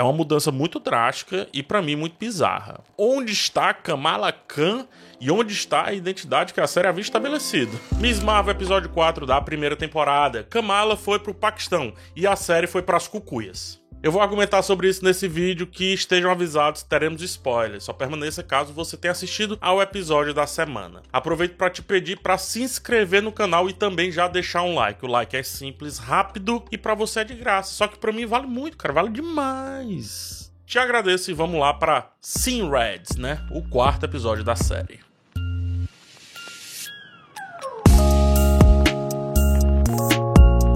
é uma mudança muito drástica e para mim muito bizarra. Onde está Kamala Khan e onde está a identidade que a série havia estabelecido? Miss Marvel episódio 4 da primeira temporada. Kamala foi pro Paquistão e a série foi para as cucuias. Eu vou argumentar sobre isso nesse vídeo que estejam avisados, teremos spoilers. Só permaneça caso você tenha assistido ao episódio da semana. Aproveito para te pedir para se inscrever no canal e também já deixar um like. O like é simples, rápido e para você é de graça. Só que para mim vale muito, cara, vale demais. Te agradeço e vamos lá para Sim Reds, né? O quarto episódio da série.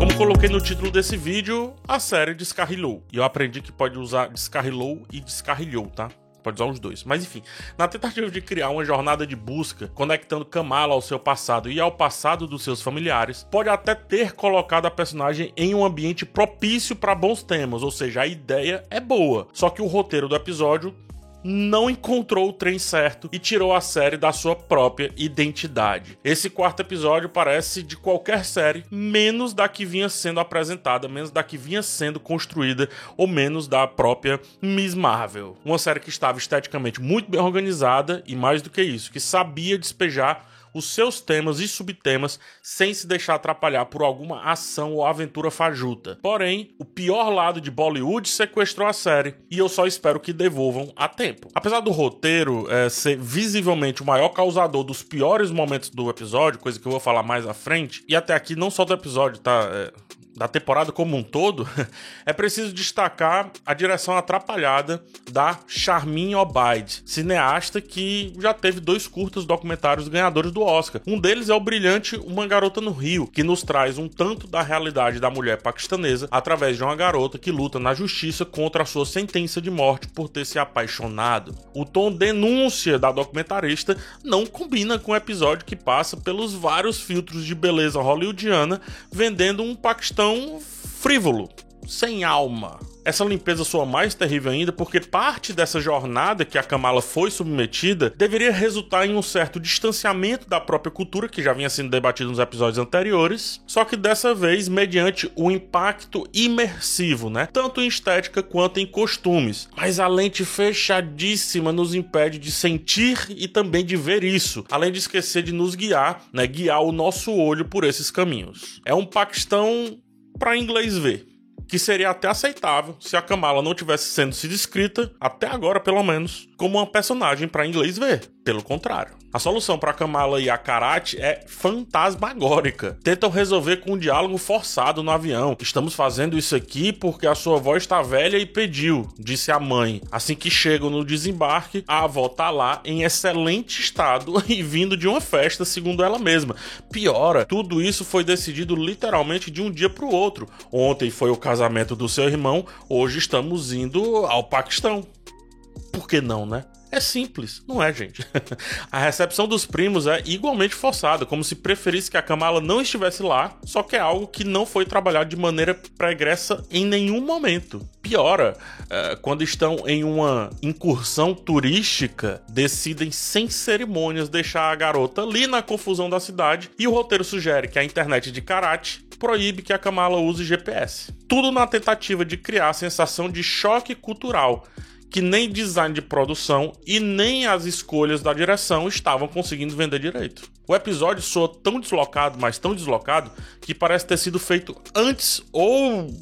Como coloquei no título desse vídeo, a série descarrilhou. E eu aprendi que pode usar descarrilou e descarrilhou, tá? Pode usar os dois. Mas enfim, na tentativa de criar uma jornada de busca, conectando Kamala ao seu passado e ao passado dos seus familiares, pode até ter colocado a personagem em um ambiente propício para bons temas, ou seja, a ideia é boa. Só que o roteiro do episódio não encontrou o trem certo e tirou a série da sua própria identidade. Esse quarto episódio parece de qualquer série, menos da que vinha sendo apresentada, menos da que vinha sendo construída, ou menos da própria Miss Marvel. Uma série que estava esteticamente muito bem organizada e, mais do que isso, que sabia despejar os seus temas e subtemas sem se deixar atrapalhar por alguma ação ou aventura fajuta. Porém, o pior lado de Bollywood sequestrou a série e eu só espero que devolvam a tempo. Apesar do roteiro é, ser visivelmente o maior causador dos piores momentos do episódio, coisa que eu vou falar mais à frente, e até aqui não só do episódio, tá? É, da temporada como um todo, é preciso destacar a direção atrapalhada da Charmin Obaid, cineasta que já teve dois curtos documentários ganhadores do Oscar. Um deles é o brilhante Uma Garota no Rio, que nos traz um tanto da realidade da mulher paquistanesa através de uma garota que luta na justiça contra a sua sentença de morte por ter se apaixonado. O tom denúncia da documentarista não combina com o episódio que passa pelos vários filtros de beleza hollywoodiana vendendo um Paquistão tão frívolo, sem alma. Essa limpeza soa mais terrível ainda porque parte dessa jornada que a Kamala foi submetida deveria resultar em um certo distanciamento da própria cultura que já vinha sendo debatido nos episódios anteriores, só que dessa vez mediante o impacto imersivo, né? Tanto em estética quanto em costumes. Mas a lente fechadíssima nos impede de sentir e também de ver isso, além de esquecer de nos guiar, né? Guiar o nosso olho por esses caminhos. É um Paquistão para inglês ver que seria até aceitável se a Kamala não tivesse sendo se descrita, até agora pelo menos, como uma personagem para inglês ver. Pelo contrário. A solução para Kamala e a Karate é fantasmagórica. Tentam resolver com um diálogo forçado no avião. Estamos fazendo isso aqui porque a sua avó está velha e pediu, disse a mãe. Assim que chegam no desembarque, a avó tá lá em excelente estado e vindo de uma festa, segundo ela mesma. Piora, tudo isso foi decidido literalmente de um dia para o outro. Ontem foi o casamento do seu irmão, hoje estamos indo ao Paquistão. Por que não, né? É simples, não é, gente? a recepção dos primos é igualmente forçada, como se preferisse que a Kamala não estivesse lá, só que é algo que não foi trabalhado de maneira pregressa em nenhum momento. Piora, é, quando estão em uma incursão turística, decidem sem cerimônias deixar a garota ali na confusão da cidade e o roteiro sugere que a internet de karate proíbe que a Kamala use GPS. Tudo na tentativa de criar a sensação de choque cultural que nem design de produção e nem as escolhas da direção estavam conseguindo vender direito. O episódio soa tão deslocado, mas tão deslocado, que parece ter sido feito antes ou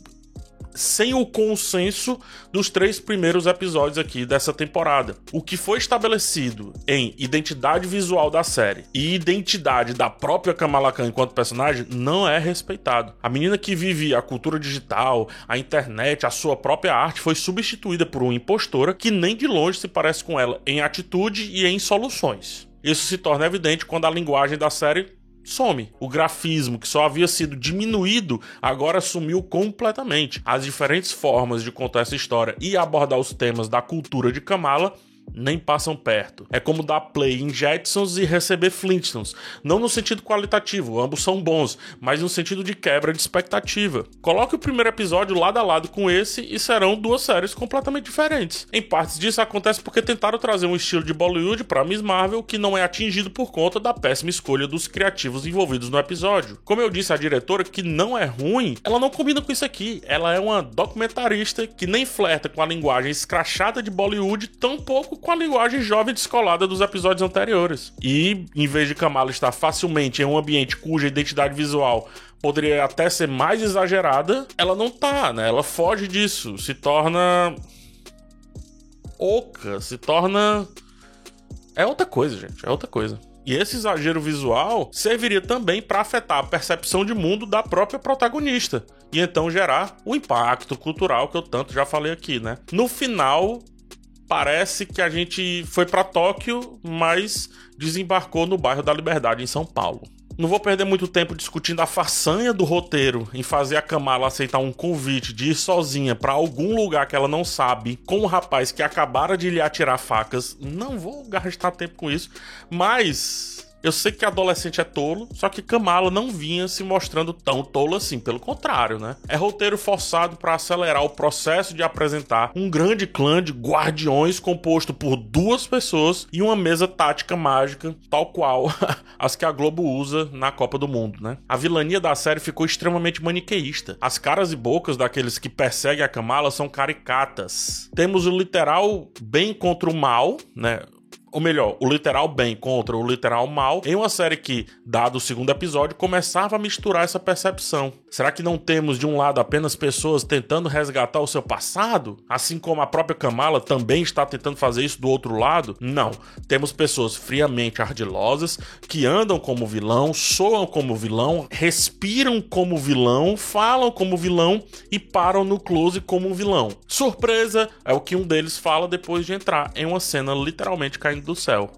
sem o consenso dos três primeiros episódios aqui dessa temporada. O que foi estabelecido em identidade visual da série e identidade da própria Kamala Khan enquanto personagem não é respeitado. A menina que vive a cultura digital, a internet, a sua própria arte foi substituída por uma impostora que nem de longe se parece com ela em atitude e em soluções. Isso se torna evidente quando a linguagem da série some. O grafismo, que só havia sido diminuído, agora sumiu completamente. As diferentes formas de contar essa história e abordar os temas da cultura de Kamala nem passam perto. É como dar play em Jetsons e receber Flintstones. Não no sentido qualitativo, ambos são bons, mas no sentido de quebra de expectativa. Coloque o primeiro episódio lado a lado com esse e serão duas séries completamente diferentes. Em partes disso acontece porque tentaram trazer um estilo de Bollywood para Miss Marvel que não é atingido por conta da péssima escolha dos criativos envolvidos no episódio. Como eu disse, a diretora, que não é ruim, ela não combina com isso aqui. Ela é uma documentarista que nem flerta com a linguagem escrachada de Bollywood, tampouco com a linguagem jovem descolada dos episódios anteriores. E, em vez de Kamala estar facilmente em um ambiente cuja identidade visual poderia até ser mais exagerada, ela não tá, né? Ela foge disso, se torna oca, se torna é outra coisa, gente, é outra coisa. E esse exagero visual serviria também para afetar a percepção de mundo da própria protagonista e então gerar o impacto cultural que eu tanto já falei aqui, né? No final, parece que a gente foi para Tóquio, mas desembarcou no bairro da Liberdade, em São Paulo. Não vou perder muito tempo discutindo a façanha do roteiro em fazer a Kamala aceitar um convite de ir sozinha para algum lugar que ela não sabe, com um rapaz que acabara de lhe atirar facas. Não vou gastar tempo com isso, mas eu sei que adolescente é tolo, só que Kamala não vinha se mostrando tão tolo assim, pelo contrário, né? É roteiro forçado para acelerar o processo de apresentar um grande clã de guardiões composto por duas pessoas e uma mesa tática mágica, tal qual as que a Globo usa na Copa do Mundo, né? A vilania da série ficou extremamente maniqueísta. As caras e bocas daqueles que perseguem a Kamala são caricatas. Temos o literal bem contra o mal, né? Ou melhor, o literal bem contra o literal mal, em uma série que, dado o segundo episódio, começava a misturar essa percepção. Será que não temos de um lado apenas pessoas tentando resgatar o seu passado, assim como a própria Kamala também está tentando fazer isso do outro lado? Não. Temos pessoas friamente ardilosas que andam como vilão, soam como vilão, respiram como vilão, falam como vilão e param no close como vilão. Surpresa é o que um deles fala depois de entrar em uma cena literalmente caindo do céu.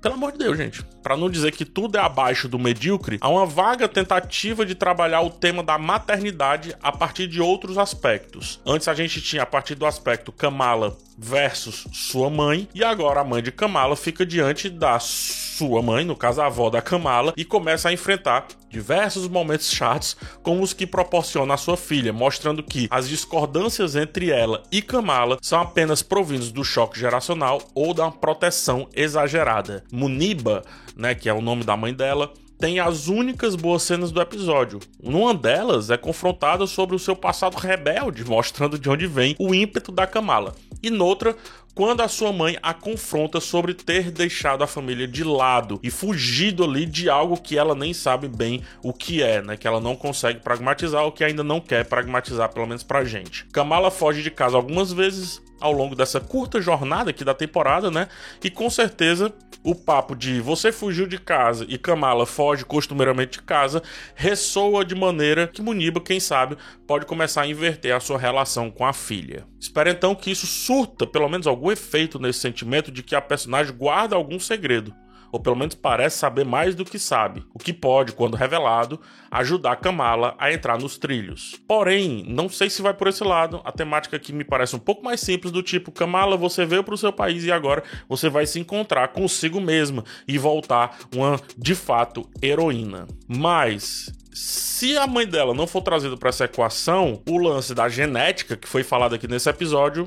Pelo amor de Deus, gente. Para não dizer que tudo é abaixo do medíocre, há uma vaga tentativa de trabalhar o tema da maternidade a partir de outros aspectos. Antes a gente tinha a partir do aspecto Kamala versus sua mãe, e agora a mãe de Kamala fica diante da sua mãe, no caso a avó da Kamala, e começa a enfrentar diversos momentos chatos como os que proporciona a sua filha, mostrando que as discordâncias entre ela e Kamala são apenas provindos do choque geracional ou da proteção exagerada. Muniba, né, que é o nome da mãe dela, tem as únicas boas cenas do episódio. Numa delas é confrontada sobre o seu passado rebelde, mostrando de onde vem o ímpeto da Kamala. E noutra, quando a sua mãe a confronta sobre ter deixado a família de lado e fugido ali de algo que ela nem sabe bem o que é, né? Que ela não consegue pragmatizar ou que ainda não quer pragmatizar, pelo menos pra gente. Kamala foge de casa algumas vezes, ao longo dessa curta jornada aqui da temporada, né? E com certeza o papo de você fugiu de casa e Kamala foge costumeiramente de casa ressoa de maneira que Muniba, quem sabe, pode começar a inverter a sua relação com a filha. Espero então que isso surta pelo menos algum efeito nesse sentimento de que a personagem guarda algum segredo ou pelo menos parece saber mais do que sabe, o que pode, quando revelado, ajudar Kamala a entrar nos trilhos. Porém, não sei se vai por esse lado, a temática aqui me parece um pouco mais simples, do tipo, Kamala, você veio para o seu país e agora você vai se encontrar consigo mesma e voltar uma, de fato, heroína. Mas se a mãe dela não for trazida para essa equação, o lance da genética que foi falado aqui nesse episódio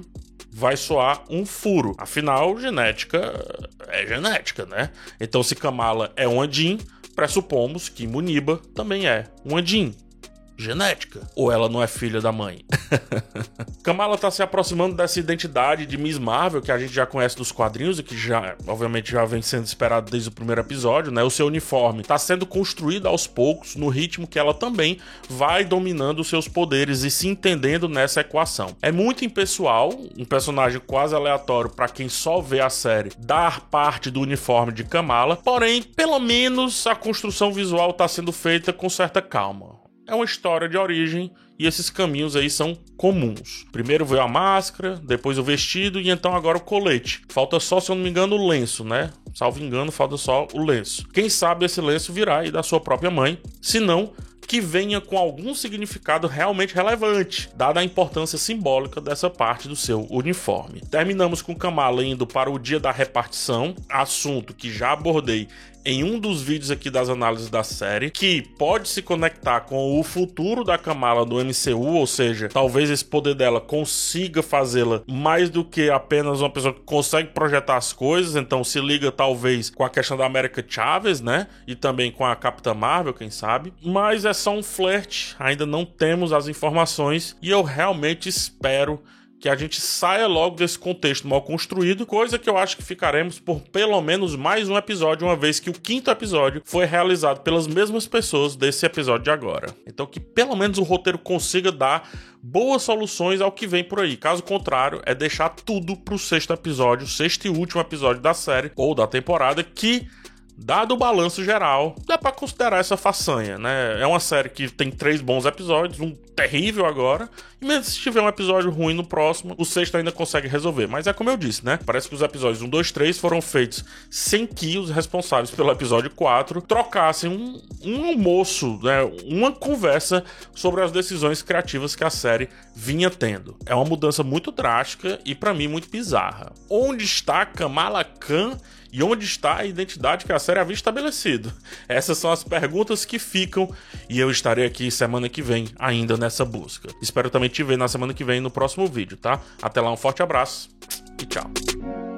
vai soar um furo. Afinal, genética é genética, né? Então, se Kamala é um Andin, pressupomos que Muniba também é um Andin genética? Ou ela não é filha da mãe? Kamala tá se aproximando dessa identidade de Miss Marvel que a gente já conhece dos quadrinhos e que já, obviamente, já vem sendo esperado desde o primeiro episódio, né? O seu uniforme tá sendo construído aos poucos no ritmo que ela também vai dominando os seus poderes e se entendendo nessa equação. É muito impessoal, um personagem quase aleatório para quem só vê a série dar parte do uniforme de Kamala, porém, pelo menos a construção visual tá sendo feita com certa calma é uma história de origem e esses caminhos aí são comuns. Primeiro veio a máscara, depois o vestido e então agora o colete. Falta só, se eu não me engano, o lenço, né? Salvo engano, falta só o lenço. Quem sabe esse lenço virá aí da sua própria mãe, se não, que venha com algum significado realmente relevante, dada a importância simbólica dessa parte do seu uniforme. Terminamos com Kamala indo para o dia da repartição, assunto que já abordei em um dos vídeos aqui das análises da série, que pode se conectar com o futuro da Kamala do MCU, ou seja, talvez esse poder dela consiga fazê-la mais do que apenas uma pessoa que consegue projetar as coisas, então se liga talvez com a questão da América Chaves, né? E também com a Capitã Marvel, quem sabe. Mas é só um flerte, ainda não temos as informações e eu realmente espero que a gente saia logo desse contexto mal construído, coisa que eu acho que ficaremos por pelo menos mais um episódio, uma vez que o quinto episódio foi realizado pelas mesmas pessoas desse episódio de agora. Então que pelo menos o roteiro consiga dar boas soluções ao que vem por aí. Caso contrário, é deixar tudo pro sexto episódio, sexto e último episódio da série ou da temporada que Dado o balanço geral, dá para considerar essa façanha, né? É uma série que tem três bons episódios, um terrível agora, e mesmo se tiver um episódio ruim no próximo, o sexto ainda consegue resolver. Mas é como eu disse, né? Parece que os episódios 1, 2, 3 foram feitos sem que os responsáveis pelo episódio 4 trocassem um, um almoço, né? Uma conversa sobre as decisões criativas que a série vinha tendo. É uma mudança muito drástica e para mim muito bizarra. Onde está Kamala Khan? E onde está a identidade que a série havia estabelecido? Essas são as perguntas que ficam e eu estarei aqui semana que vem ainda nessa busca. Espero também te ver na semana que vem no próximo vídeo, tá? Até lá, um forte abraço e tchau.